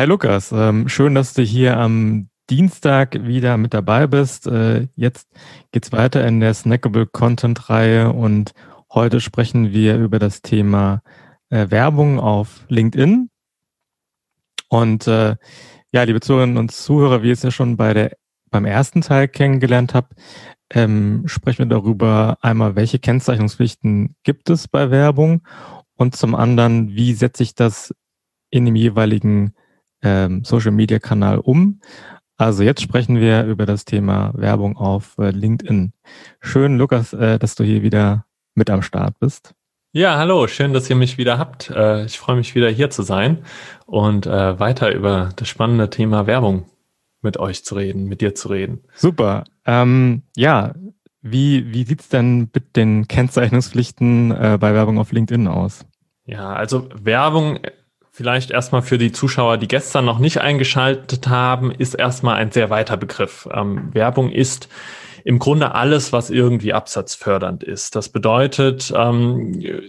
Hi Lukas, ähm, schön, dass du hier am Dienstag wieder mit dabei bist. Äh, jetzt geht's weiter in der Snackable Content Reihe und heute sprechen wir über das Thema äh, Werbung auf LinkedIn. Und äh, ja, liebe Zuhörerinnen und Zuhörer, wie ihr es ja schon bei der beim ersten Teil kennengelernt habt, ähm, sprechen wir darüber einmal, welche Kennzeichnungspflichten gibt es bei Werbung und zum anderen, wie setze ich das in dem jeweiligen ähm, Social Media Kanal um. Also jetzt sprechen wir über das Thema Werbung auf äh, LinkedIn. Schön, Lukas, äh, dass du hier wieder mit am Start bist. Ja, hallo, schön, dass ihr mich wieder habt. Äh, ich freue mich wieder hier zu sein und äh, weiter über das spannende Thema Werbung mit euch zu reden, mit dir zu reden. Super. Ähm, ja, wie, wie sieht's denn mit den Kennzeichnungspflichten äh, bei Werbung auf LinkedIn aus? Ja, also Werbung vielleicht erstmal für die Zuschauer, die gestern noch nicht eingeschaltet haben, ist erstmal ein sehr weiter Begriff. Ähm, Werbung ist im Grunde alles, was irgendwie absatzfördernd ist. Das bedeutet, ähm, äh,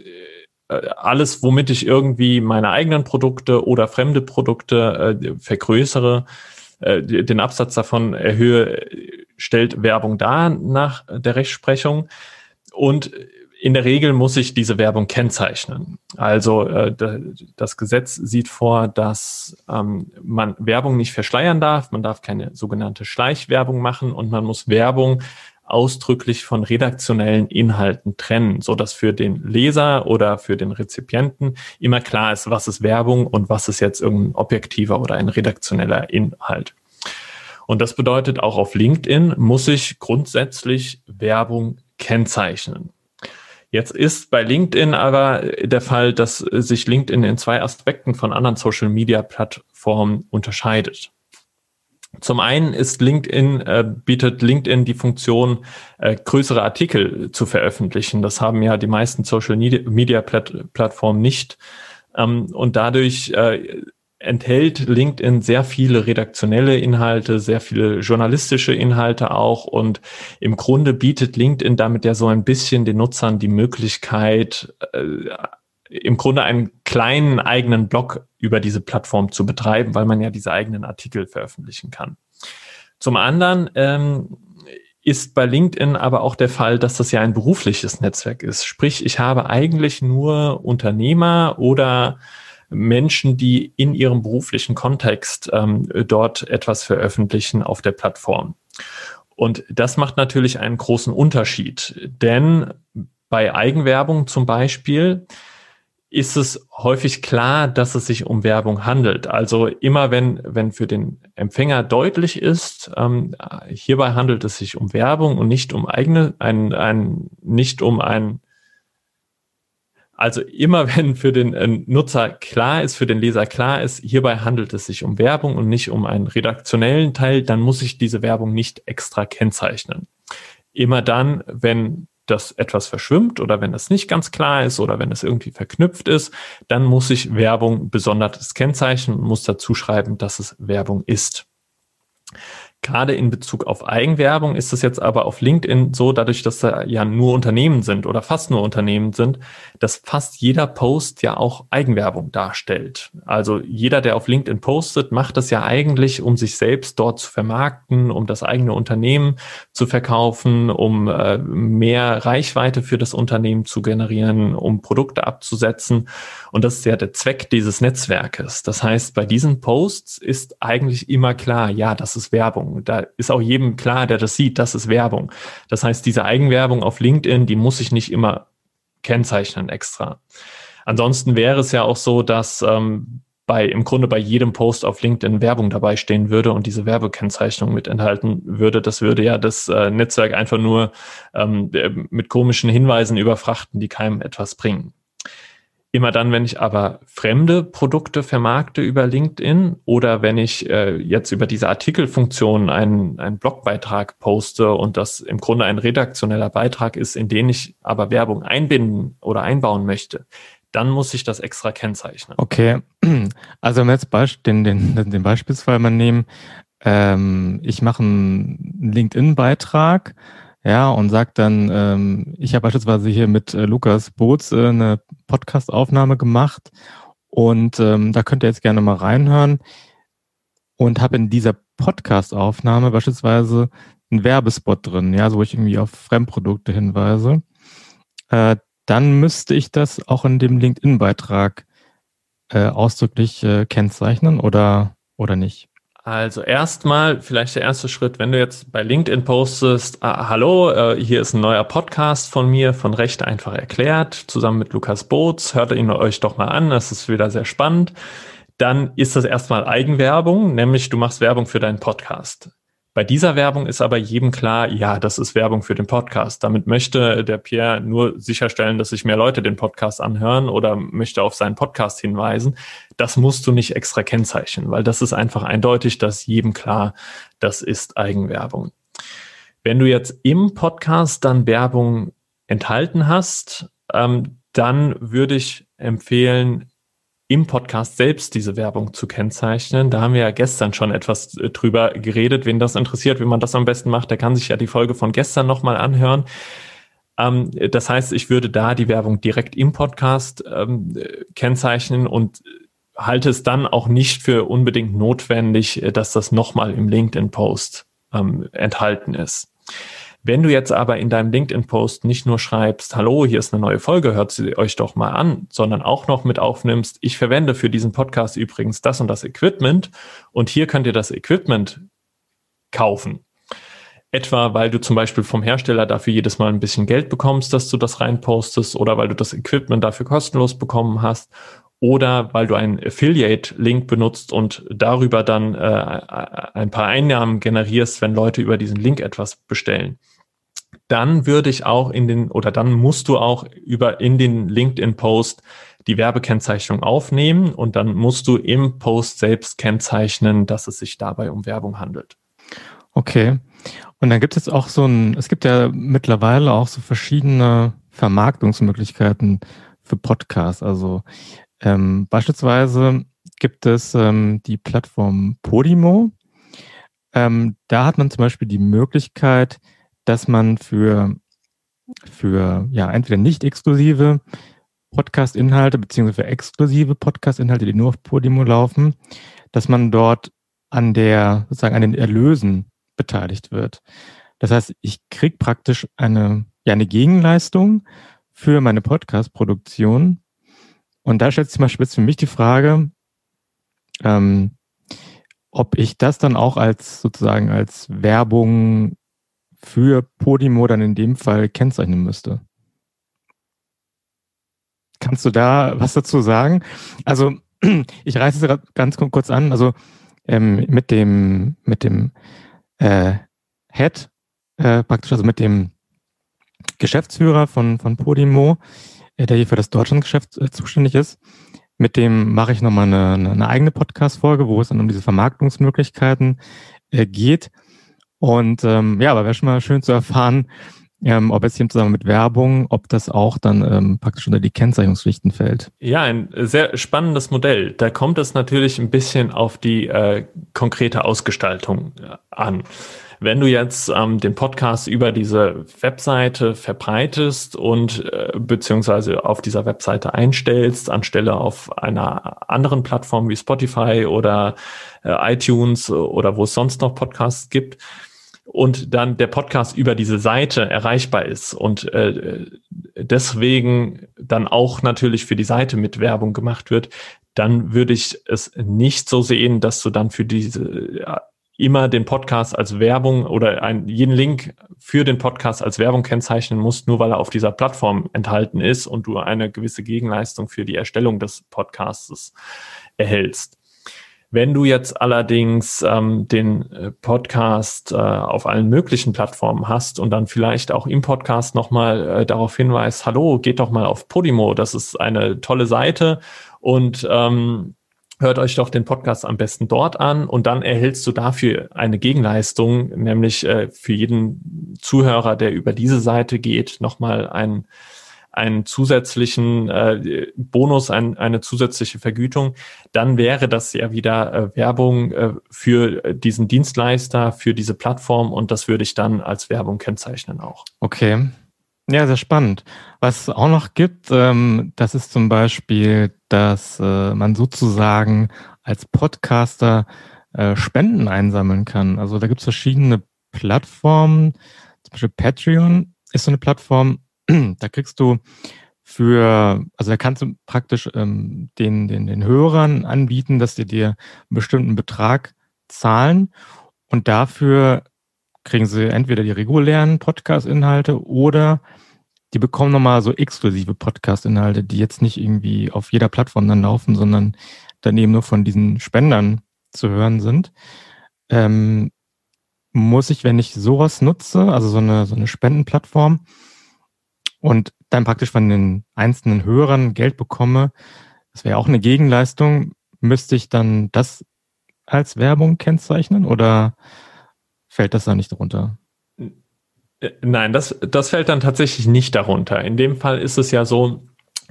alles, womit ich irgendwie meine eigenen Produkte oder fremde Produkte äh, vergrößere, äh, den Absatz davon erhöhe, stellt Werbung dar nach der Rechtsprechung. Und in der Regel muss ich diese Werbung kennzeichnen. Also äh, das Gesetz sieht vor, dass ähm, man Werbung nicht verschleiern darf, man darf keine sogenannte Schleichwerbung machen und man muss Werbung ausdrücklich von redaktionellen Inhalten trennen, so dass für den Leser oder für den Rezipienten immer klar ist, was ist Werbung und was ist jetzt irgendein objektiver oder ein redaktioneller Inhalt. Und das bedeutet auch auf LinkedIn muss ich grundsätzlich Werbung kennzeichnen. Jetzt ist bei LinkedIn aber der Fall, dass sich LinkedIn in zwei Aspekten von anderen Social-Media-Plattformen unterscheidet. Zum einen ist LinkedIn, äh, bietet LinkedIn die Funktion, äh, größere Artikel zu veröffentlichen. Das haben ja die meisten Social Media Plattformen nicht. Ähm, und dadurch äh, enthält LinkedIn sehr viele redaktionelle Inhalte, sehr viele journalistische Inhalte auch und im Grunde bietet LinkedIn damit ja so ein bisschen den Nutzern die Möglichkeit, äh, im Grunde einen kleinen eigenen Blog über diese Plattform zu betreiben, weil man ja diese eigenen Artikel veröffentlichen kann. Zum anderen ähm, ist bei LinkedIn aber auch der Fall, dass das ja ein berufliches Netzwerk ist. Sprich, ich habe eigentlich nur Unternehmer oder Menschen, die in ihrem beruflichen Kontext ähm, dort etwas veröffentlichen auf der Plattform. Und das macht natürlich einen großen Unterschied, denn bei Eigenwerbung zum Beispiel ist es häufig klar, dass es sich um Werbung handelt. Also immer wenn, wenn für den Empfänger deutlich ist, ähm, hierbei handelt es sich um Werbung und nicht um eigene, ein, ein, nicht um ein also immer wenn für den äh, Nutzer klar ist, für den Leser klar ist, hierbei handelt es sich um Werbung und nicht um einen redaktionellen Teil, dann muss ich diese Werbung nicht extra kennzeichnen. Immer dann, wenn das etwas verschwimmt oder wenn es nicht ganz klar ist oder wenn es irgendwie verknüpft ist, dann muss ich Werbung besonders kennzeichnen und muss dazu schreiben, dass es Werbung ist. Gerade in Bezug auf Eigenwerbung ist es jetzt aber auf LinkedIn so, dadurch, dass da ja nur Unternehmen sind oder fast nur Unternehmen sind, dass fast jeder Post ja auch Eigenwerbung darstellt. Also jeder, der auf LinkedIn postet, macht das ja eigentlich, um sich selbst dort zu vermarkten, um das eigene Unternehmen zu verkaufen, um äh, mehr Reichweite für das Unternehmen zu generieren, um Produkte abzusetzen. Und das ist ja der Zweck dieses Netzwerkes. Das heißt, bei diesen Posts ist eigentlich immer klar, ja, das ist Werbung. Da ist auch jedem klar, der das sieht, das ist Werbung. Das heißt, diese Eigenwerbung auf LinkedIn, die muss ich nicht immer kennzeichnen extra. Ansonsten wäre es ja auch so, dass ähm, bei im Grunde bei jedem Post auf LinkedIn Werbung dabei stehen würde und diese Werbekennzeichnung mit enthalten würde. Das würde ja das äh, Netzwerk einfach nur ähm, mit komischen Hinweisen überfrachten, die keinem etwas bringen. Immer dann, wenn ich aber fremde Produkte vermarkte über LinkedIn oder wenn ich äh, jetzt über diese Artikelfunktion einen, einen Blogbeitrag poste und das im Grunde ein redaktioneller Beitrag ist, in den ich aber Werbung einbinden oder einbauen möchte, dann muss ich das extra kennzeichnen. Okay, also wenn wir jetzt den, den, den Beispielsfall mal nehmen, ähm, ich mache einen LinkedIn-Beitrag, ja, und sagt dann, ähm, ich habe beispielsweise hier mit äh, Lukas Boots äh, eine Podcast-Aufnahme gemacht und ähm, da könnt ihr jetzt gerne mal reinhören. und habe in dieser Podcast-Aufnahme beispielsweise einen Werbespot drin, ja, so wo ich irgendwie auf Fremdprodukte hinweise, äh, dann müsste ich das auch in dem LinkedIn-Beitrag äh, ausdrücklich äh, kennzeichnen oder, oder nicht. Also erstmal vielleicht der erste Schritt, wenn du jetzt bei LinkedIn postest, ah, hallo, äh, hier ist ein neuer Podcast von mir, von Recht einfach erklärt, zusammen mit Lukas Boots, hört ihn euch doch mal an, das ist wieder sehr spannend. Dann ist das erstmal Eigenwerbung, nämlich du machst Werbung für deinen Podcast. Bei dieser Werbung ist aber jedem klar, ja, das ist Werbung für den Podcast. Damit möchte der Pierre nur sicherstellen, dass sich mehr Leute den Podcast anhören oder möchte auf seinen Podcast hinweisen. Das musst du nicht extra kennzeichnen, weil das ist einfach eindeutig, dass jedem klar, das ist Eigenwerbung. Wenn du jetzt im Podcast dann Werbung enthalten hast, ähm, dann würde ich empfehlen, im Podcast selbst diese Werbung zu kennzeichnen. Da haben wir ja gestern schon etwas äh, drüber geredet. Wen das interessiert, wie man das am besten macht, der kann sich ja die Folge von gestern nochmal anhören. Ähm, das heißt, ich würde da die Werbung direkt im Podcast ähm, kennzeichnen und halte es dann auch nicht für unbedingt notwendig, äh, dass das nochmal im LinkedIn-Post ähm, enthalten ist. Wenn du jetzt aber in deinem LinkedIn-Post nicht nur schreibst, hallo, hier ist eine neue Folge, hört sie euch doch mal an, sondern auch noch mit aufnimmst, ich verwende für diesen Podcast übrigens das und das Equipment und hier könnt ihr das Equipment kaufen. Etwa, weil du zum Beispiel vom Hersteller dafür jedes Mal ein bisschen Geld bekommst, dass du das reinpostest oder weil du das Equipment dafür kostenlos bekommen hast oder weil du einen Affiliate-Link benutzt und darüber dann äh, ein paar Einnahmen generierst, wenn Leute über diesen Link etwas bestellen dann würde ich auch in den oder dann musst du auch über in den LinkedIn Post die Werbekennzeichnung aufnehmen und dann musst du im Post selbst kennzeichnen, dass es sich dabei um Werbung handelt. Okay. Und dann gibt es jetzt auch so ein, es gibt ja mittlerweile auch so verschiedene Vermarktungsmöglichkeiten für Podcasts. Also ähm, beispielsweise gibt es ähm, die Plattform Podimo. Ähm, da hat man zum Beispiel die Möglichkeit, dass man für, für ja, entweder nicht exklusive Podcast-Inhalte beziehungsweise für exklusive Podcast-Inhalte, die nur auf Podimo laufen, dass man dort an der, sozusagen an den Erlösen beteiligt wird. Das heißt, ich krieg praktisch eine, ja, eine Gegenleistung für meine Podcast-Produktion. Und da stellt sich zum Beispiel jetzt für mich die Frage, ähm, ob ich das dann auch als sozusagen als Werbung für Podimo dann in dem Fall kennzeichnen müsste. Kannst du da was dazu sagen? Also ich reiße es ganz kurz an. Also ähm, mit dem mit dem äh, Head äh, praktisch, also mit dem Geschäftsführer von von Podimo, äh, der hier für das Deutschlandgeschäft äh, zuständig ist, mit dem mache ich nochmal eine, eine eigene Podcast-Folge, wo es dann um diese Vermarktungsmöglichkeiten äh, geht. Und ähm, ja, aber wäre schon mal schön zu erfahren, ähm, ob jetzt hier zusammen mit Werbung, ob das auch dann ähm, praktisch unter die Kennzeichnungspflichten fällt. Ja, ein sehr spannendes Modell. Da kommt es natürlich ein bisschen auf die äh, konkrete Ausgestaltung äh, an. Wenn du jetzt ähm, den Podcast über diese Webseite verbreitest und äh, beziehungsweise auf dieser Webseite einstellst, anstelle auf einer anderen Plattform wie Spotify oder äh, iTunes oder wo es sonst noch Podcasts gibt, und dann der Podcast über diese Seite erreichbar ist und äh, deswegen dann auch natürlich für die Seite mit Werbung gemacht wird, dann würde ich es nicht so sehen, dass du dann für diese ja, immer den Podcast als Werbung oder ein, jeden Link für den Podcast als Werbung kennzeichnen musst, nur weil er auf dieser Plattform enthalten ist und du eine gewisse Gegenleistung für die Erstellung des Podcasts erhältst. Wenn du jetzt allerdings ähm, den äh, Podcast äh, auf allen möglichen Plattformen hast und dann vielleicht auch im Podcast nochmal äh, darauf hinweist, hallo, geht doch mal auf Podimo, das ist eine tolle Seite und ähm, hört euch doch den Podcast am besten dort an und dann erhältst du dafür eine Gegenleistung, nämlich äh, für jeden Zuhörer, der über diese Seite geht, nochmal ein einen zusätzlichen äh, Bonus, ein, eine zusätzliche Vergütung, dann wäre das ja wieder äh, Werbung äh, für diesen Dienstleister, für diese Plattform und das würde ich dann als Werbung kennzeichnen auch. Okay. Ja, sehr spannend. Was es auch noch gibt, ähm, das ist zum Beispiel, dass äh, man sozusagen als Podcaster äh, Spenden einsammeln kann. Also da gibt es verschiedene Plattformen, zum Beispiel Patreon ist so eine Plattform, da kriegst du für, also da kannst du praktisch ähm, den, den, den Hörern anbieten, dass die dir einen bestimmten Betrag zahlen und dafür kriegen sie entweder die regulären Podcast-Inhalte oder die bekommen nochmal so exklusive Podcast-Inhalte, die jetzt nicht irgendwie auf jeder Plattform dann laufen, sondern dann eben nur von diesen Spendern zu hören sind. Ähm, muss ich, wenn ich sowas nutze, also so eine, so eine Spendenplattform und dann praktisch von den einzelnen Hörern Geld bekomme, das wäre auch eine Gegenleistung, müsste ich dann das als Werbung kennzeichnen oder fällt das da nicht drunter? Äh, nein, das, das fällt dann tatsächlich nicht darunter. In dem Fall ist es ja so,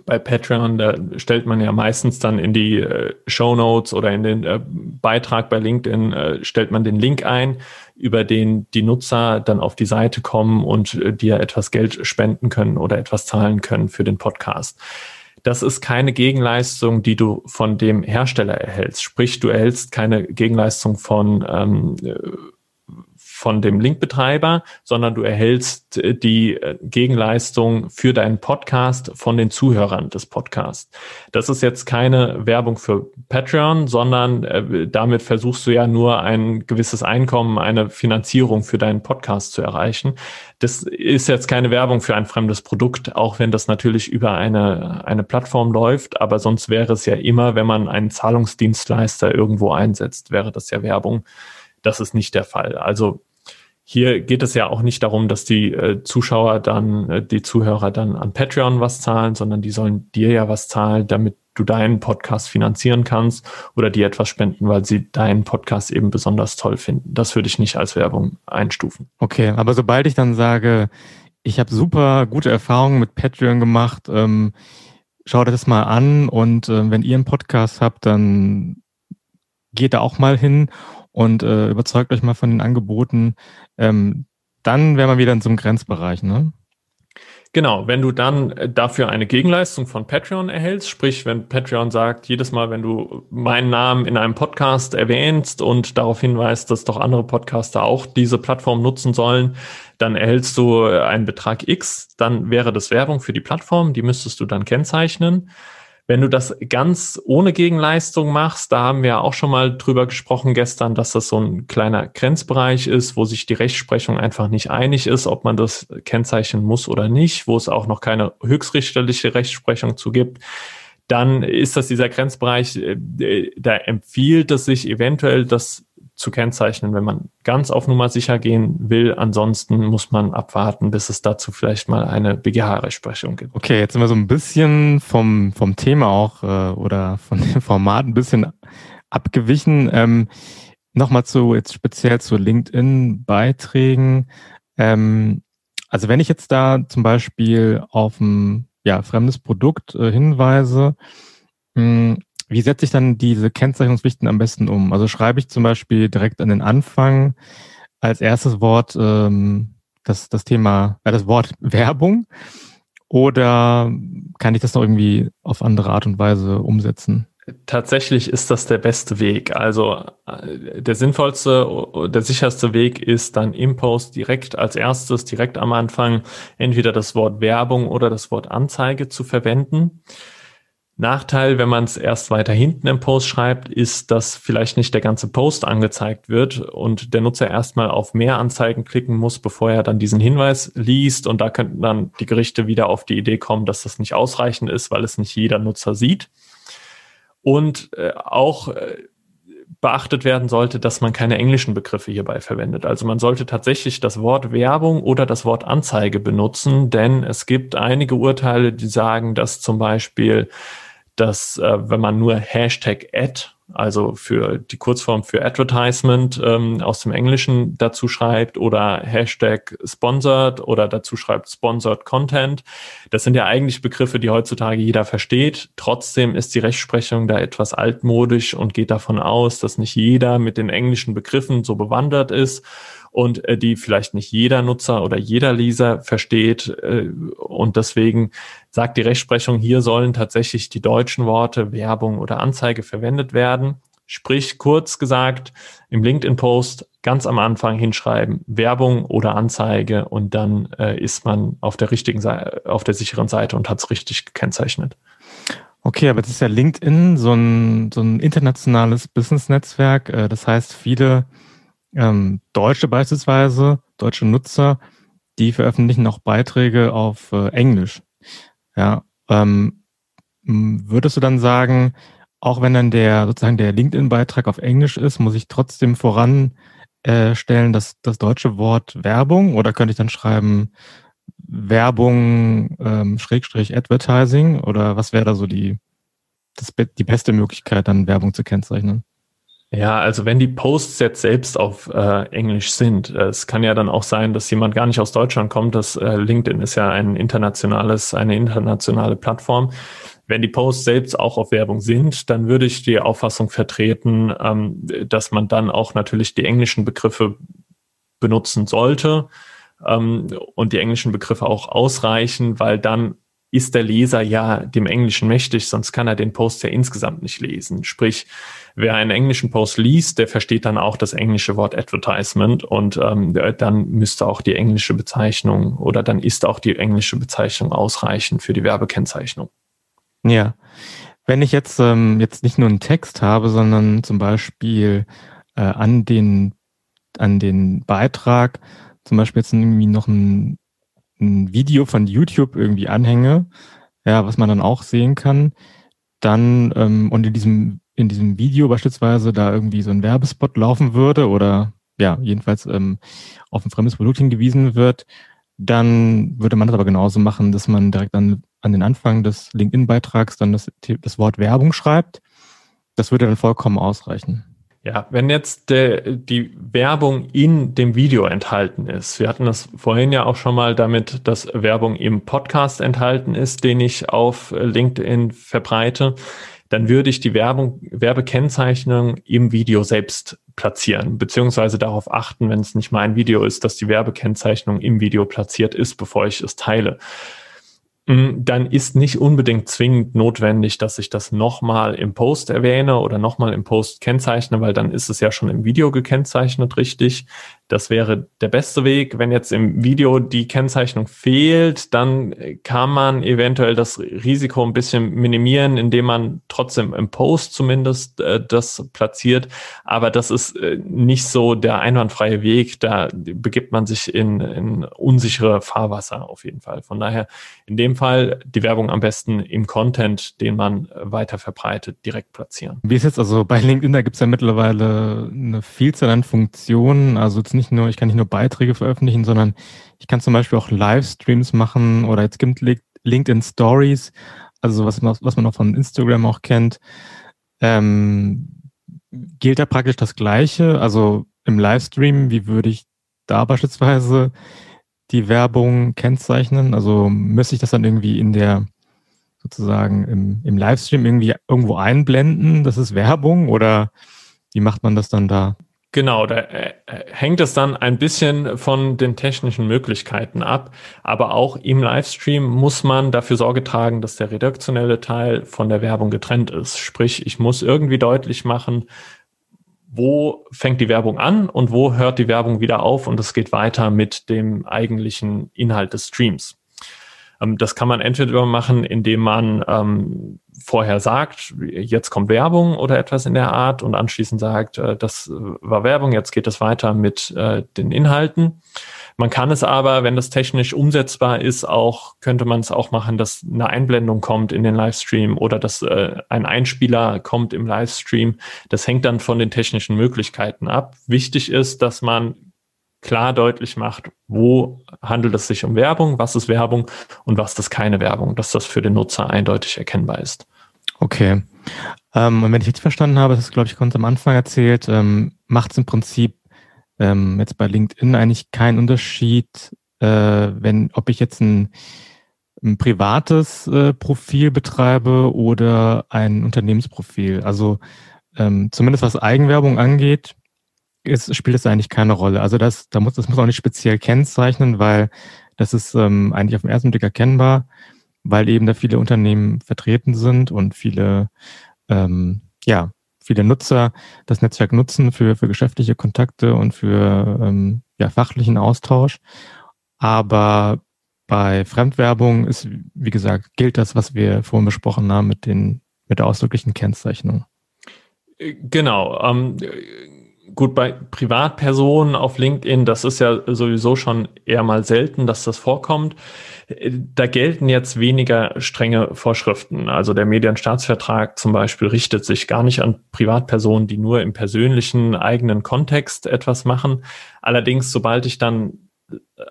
bei Patreon, da stellt man ja meistens dann in die äh, Show Notes oder in den äh, Beitrag bei LinkedIn, äh, stellt man den Link ein, über den die Nutzer dann auf die Seite kommen und äh, dir etwas Geld spenden können oder etwas zahlen können für den Podcast. Das ist keine Gegenleistung, die du von dem Hersteller erhältst. Sprich, du erhältst keine Gegenleistung von ähm, von dem Linkbetreiber, sondern du erhältst äh, die äh, Gegenleistung für deinen Podcast von den Zuhörern des Podcasts. Das ist jetzt keine Werbung für Patreon, sondern äh, damit versuchst du ja nur ein gewisses Einkommen, eine Finanzierung für deinen Podcast zu erreichen. Das ist jetzt keine Werbung für ein fremdes Produkt, auch wenn das natürlich über eine, eine Plattform läuft, aber sonst wäre es ja immer, wenn man einen Zahlungsdienstleister irgendwo einsetzt, wäre das ja Werbung. Das ist nicht der Fall. Also hier geht es ja auch nicht darum, dass die äh, Zuschauer dann, äh, die Zuhörer dann an Patreon was zahlen, sondern die sollen dir ja was zahlen, damit du deinen Podcast finanzieren kannst oder dir etwas spenden, weil sie deinen Podcast eben besonders toll finden. Das würde ich nicht als Werbung einstufen. Okay, aber sobald ich dann sage, ich habe super gute Erfahrungen mit Patreon gemacht, ähm, schaut das mal an und äh, wenn ihr einen Podcast habt, dann geht da auch mal hin und äh, überzeugt euch mal von den Angeboten. Ähm, dann wäre man wieder in so einem Grenzbereich, ne? Genau, wenn du dann äh, dafür eine Gegenleistung von Patreon erhältst, sprich, wenn Patreon sagt, jedes Mal, wenn du meinen Namen in einem Podcast erwähnst und darauf hinweist, dass doch andere Podcaster auch diese Plattform nutzen sollen, dann erhältst du einen Betrag X, dann wäre das Werbung für die Plattform, die müsstest du dann kennzeichnen. Wenn du das ganz ohne Gegenleistung machst, da haben wir auch schon mal drüber gesprochen gestern, dass das so ein kleiner Grenzbereich ist, wo sich die Rechtsprechung einfach nicht einig ist, ob man das kennzeichnen muss oder nicht, wo es auch noch keine höchstrichterliche Rechtsprechung zu gibt dann ist das dieser Grenzbereich, äh, da empfiehlt es sich eventuell, das zu kennzeichnen, wenn man ganz auf Nummer sicher gehen will. Ansonsten muss man abwarten, bis es dazu vielleicht mal eine BGH-Rechtsprechung gibt. Okay, jetzt sind wir so ein bisschen vom, vom Thema auch äh, oder von dem Format ein bisschen abgewichen. Ähm, Nochmal zu, jetzt speziell zu LinkedIn-Beiträgen. Ähm, also wenn ich jetzt da zum Beispiel auf ein ja, fremdes Produkt äh, hinweise, hm, wie setze ich dann diese Kennzeichnungspflichten am besten um? Also schreibe ich zum Beispiel direkt an den Anfang als erstes Wort ähm, das, das Thema, äh, das Wort Werbung oder kann ich das noch irgendwie auf andere Art und Weise umsetzen? Tatsächlich ist das der beste Weg. Also äh, der sinnvollste, der sicherste Weg ist dann im Post direkt als erstes, direkt am Anfang entweder das Wort Werbung oder das Wort Anzeige zu verwenden. Nachteil, wenn man es erst weiter hinten im Post schreibt, ist, dass vielleicht nicht der ganze Post angezeigt wird und der Nutzer erstmal auf mehr Anzeigen klicken muss, bevor er dann diesen Hinweis liest. Und da könnten dann die Gerichte wieder auf die Idee kommen, dass das nicht ausreichend ist, weil es nicht jeder Nutzer sieht. Und äh, auch äh, beachtet werden sollte, dass man keine englischen Begriffe hierbei verwendet. Also man sollte tatsächlich das Wort Werbung oder das Wort Anzeige benutzen, denn es gibt einige Urteile, die sagen, dass zum Beispiel dass äh, wenn man nur Hashtag Ad, also für die Kurzform für Advertisement ähm, aus dem Englischen dazu schreibt oder Hashtag Sponsored oder dazu schreibt Sponsored Content. Das sind ja eigentlich Begriffe, die heutzutage jeder versteht. Trotzdem ist die Rechtsprechung da etwas altmodisch und geht davon aus, dass nicht jeder mit den englischen Begriffen so bewandert ist und äh, die vielleicht nicht jeder Nutzer oder jeder Leser versteht. Äh, und deswegen sagt die Rechtsprechung, hier sollen tatsächlich die deutschen Worte Werbung oder Anzeige verwendet werden. Sprich, kurz gesagt, im LinkedIn-Post ganz am Anfang hinschreiben, Werbung oder Anzeige und dann äh, ist man auf der richtigen Seite, auf der sicheren Seite und hat es richtig gekennzeichnet. Okay, aber jetzt ist ja LinkedIn so ein, so ein internationales Business-Netzwerk. Äh, das heißt, viele ähm, Deutsche beispielsweise, deutsche Nutzer, die veröffentlichen auch Beiträge auf äh, Englisch. Ja, ähm, würdest du dann sagen, auch wenn dann der sozusagen der LinkedIn-Beitrag auf Englisch ist, muss ich trotzdem voranstellen, äh, dass das deutsche Wort Werbung oder könnte ich dann schreiben Werbung ähm, Schrägstrich Advertising oder was wäre da so die, das, die beste Möglichkeit, dann Werbung zu kennzeichnen? Ja, also wenn die Posts jetzt selbst auf äh, Englisch sind, äh, es kann ja dann auch sein, dass jemand gar nicht aus Deutschland kommt. Das äh, LinkedIn ist ja ein internationales, eine internationale Plattform. Wenn die Posts selbst auch auf Werbung sind, dann würde ich die Auffassung vertreten, ähm, dass man dann auch natürlich die englischen Begriffe benutzen sollte ähm, und die englischen Begriffe auch ausreichen, weil dann ist der Leser ja dem Englischen mächtig, sonst kann er den Post ja insgesamt nicht lesen. Sprich, wer einen englischen Post liest, der versteht dann auch das englische Wort Advertisement und ähm, dann müsste auch die englische Bezeichnung oder dann ist auch die englische Bezeichnung ausreichend für die Werbekennzeichnung. Ja, wenn ich jetzt ähm, jetzt nicht nur einen Text habe, sondern zum Beispiel äh, an den an den Beitrag zum Beispiel jetzt irgendwie noch ein ein Video von YouTube irgendwie anhänge, ja, was man dann auch sehen kann, dann ähm, und in diesem in diesem Video beispielsweise da irgendwie so ein Werbespot laufen würde oder ja, jedenfalls ähm, auf ein fremdes Produkt hingewiesen wird, dann würde man das aber genauso machen, dass man direkt an, an den Anfang des LinkedIn-Beitrags dann das, das Wort Werbung schreibt. Das würde dann vollkommen ausreichen. Ja, wenn jetzt der, die Werbung in dem Video enthalten ist, wir hatten das vorhin ja auch schon mal damit, dass Werbung im Podcast enthalten ist, den ich auf LinkedIn verbreite, dann würde ich die Werbung, Werbekennzeichnung im Video selbst platzieren, beziehungsweise darauf achten, wenn es nicht mein Video ist, dass die Werbekennzeichnung im Video platziert ist, bevor ich es teile. Mm, dann ist nicht unbedingt zwingend notwendig, dass ich das nochmal im Post erwähne oder nochmal im Post kennzeichne, weil dann ist es ja schon im Video gekennzeichnet, richtig. Das wäre der beste Weg. Wenn jetzt im Video die Kennzeichnung fehlt, dann kann man eventuell das Risiko ein bisschen minimieren, indem man trotzdem im Post zumindest äh, das platziert. Aber das ist äh, nicht so der einwandfreie Weg. Da begibt man sich in, in unsichere Fahrwasser auf jeden Fall. Von daher in dem Fall die Werbung am besten im Content, den man weiter verbreitet, direkt platzieren. Wie ist jetzt also bei LinkedIn, da gibt es ja mittlerweile eine Vielzahl an Funktionen. Also jetzt nicht nur, ich kann nicht nur Beiträge veröffentlichen, sondern ich kann zum Beispiel auch Livestreams machen oder jetzt gibt LinkedIn Stories, also was, was man auch von Instagram auch kennt. Ähm, gilt da praktisch das Gleiche? Also im Livestream, wie würde ich da beispielsweise die Werbung kennzeichnen? Also müsste ich das dann irgendwie in der sozusagen im, im Livestream irgendwie irgendwo einblenden? Das ist Werbung oder wie macht man das dann da? Genau, da äh, hängt es dann ein bisschen von den technischen Möglichkeiten ab. Aber auch im Livestream muss man dafür Sorge tragen, dass der redaktionelle Teil von der Werbung getrennt ist. Sprich, ich muss irgendwie deutlich machen, wo fängt die Werbung an und wo hört die Werbung wieder auf und es geht weiter mit dem eigentlichen Inhalt des Streams. Ähm, das kann man entweder machen, indem man ähm, vorher sagt, jetzt kommt Werbung oder etwas in der Art und anschließend sagt, äh, das war Werbung, jetzt geht es weiter mit äh, den Inhalten. Man kann es aber, wenn das technisch umsetzbar ist, auch könnte man es auch machen, dass eine Einblendung kommt in den Livestream oder dass äh, ein Einspieler kommt im Livestream. Das hängt dann von den technischen Möglichkeiten ab. Wichtig ist, dass man klar deutlich macht, wo handelt es sich um Werbung, was ist Werbung und was ist keine Werbung, dass das für den Nutzer eindeutig erkennbar ist. Okay. Ähm, und wenn ich jetzt verstanden habe, das ist, glaube ich, ganz am Anfang erzählt, ähm, macht es im Prinzip ähm, jetzt bei LinkedIn eigentlich keinen Unterschied, äh, wenn, ob ich jetzt ein, ein privates äh, Profil betreibe oder ein Unternehmensprofil. Also ähm, zumindest was Eigenwerbung angeht, ist, spielt es eigentlich keine Rolle. Also das, da muss, das muss auch nicht speziell kennzeichnen, weil das ist ähm, eigentlich auf den ersten Blick erkennbar, weil eben da viele Unternehmen vertreten sind und viele, ähm, ja, viele Nutzer das Netzwerk nutzen für, für geschäftliche Kontakte und für ähm, ja, fachlichen Austausch. Aber bei Fremdwerbung ist, wie gesagt, gilt das, was wir vorhin besprochen haben mit, den, mit der ausdrücklichen Kennzeichnung. Genau. Ähm, gut, bei Privatpersonen auf LinkedIn, das ist ja sowieso schon eher mal selten, dass das vorkommt. Da gelten jetzt weniger strenge Vorschriften. Also der Medienstaatsvertrag zum Beispiel richtet sich gar nicht an Privatpersonen, die nur im persönlichen eigenen Kontext etwas machen. Allerdings, sobald ich dann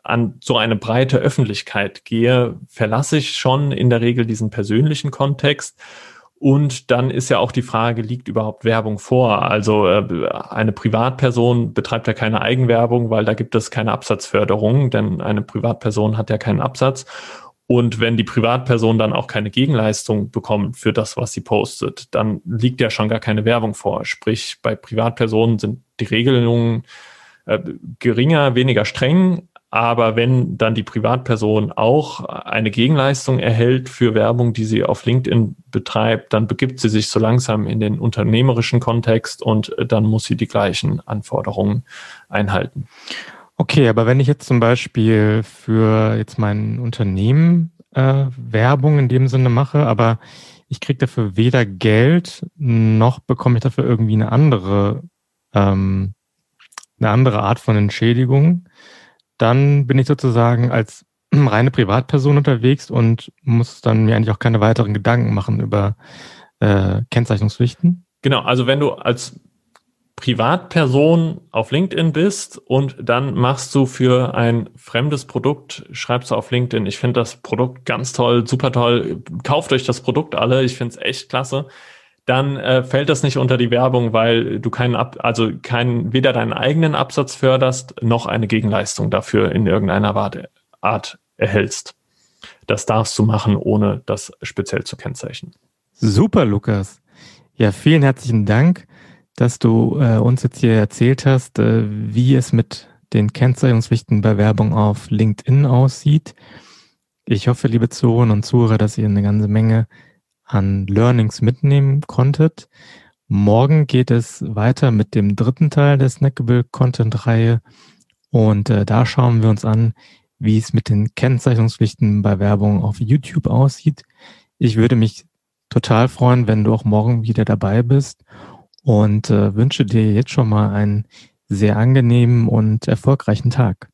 an so eine breite Öffentlichkeit gehe, verlasse ich schon in der Regel diesen persönlichen Kontext und dann ist ja auch die Frage, liegt überhaupt Werbung vor? Also äh, eine Privatperson betreibt ja keine Eigenwerbung, weil da gibt es keine Absatzförderung, denn eine Privatperson hat ja keinen Absatz. Und wenn die Privatperson dann auch keine Gegenleistung bekommt für das, was sie postet, dann liegt ja schon gar keine Werbung vor. Sprich, bei Privatpersonen sind die Regelungen äh, geringer, weniger streng, aber wenn dann die Privatperson auch eine Gegenleistung erhält für Werbung, die sie auf LinkedIn betreibt, dann begibt sie sich so langsam in den unternehmerischen Kontext und dann muss sie die gleichen Anforderungen einhalten. Okay, aber wenn ich jetzt zum Beispiel für jetzt mein Unternehmen äh, Werbung in dem Sinne mache, aber ich kriege dafür weder Geld noch bekomme ich dafür irgendwie eine andere ähm, eine andere Art von Entschädigung, dann bin ich sozusagen als reine Privatperson unterwegs und muss dann mir eigentlich auch keine weiteren Gedanken machen über äh, Kennzeichnungspflichten. Genau, also wenn du als Privatperson auf LinkedIn bist und dann machst du für ein fremdes Produkt, schreibst du auf LinkedIn, ich finde das Produkt ganz toll, super toll, kauft euch das Produkt alle, ich finde es echt klasse dann äh, fällt das nicht unter die Werbung, weil du keinen Ab also keinen weder deinen eigenen Absatz förderst noch eine Gegenleistung dafür in irgendeiner Art erhältst. Das darfst du machen, ohne das speziell zu kennzeichnen. Super, Lukas. Ja, vielen herzlichen Dank, dass du äh, uns jetzt hier erzählt hast, äh, wie es mit den Kennzeichnungspflichten bei Werbung auf LinkedIn aussieht. Ich hoffe, liebe Zuhörerinnen und Zuhörer, dass ihr eine ganze Menge an Learnings mitnehmen konntet. Morgen geht es weiter mit dem dritten Teil der Snackable Content Reihe und äh, da schauen wir uns an, wie es mit den Kennzeichnungspflichten bei Werbung auf YouTube aussieht. Ich würde mich total freuen, wenn du auch morgen wieder dabei bist und äh, wünsche dir jetzt schon mal einen sehr angenehmen und erfolgreichen Tag.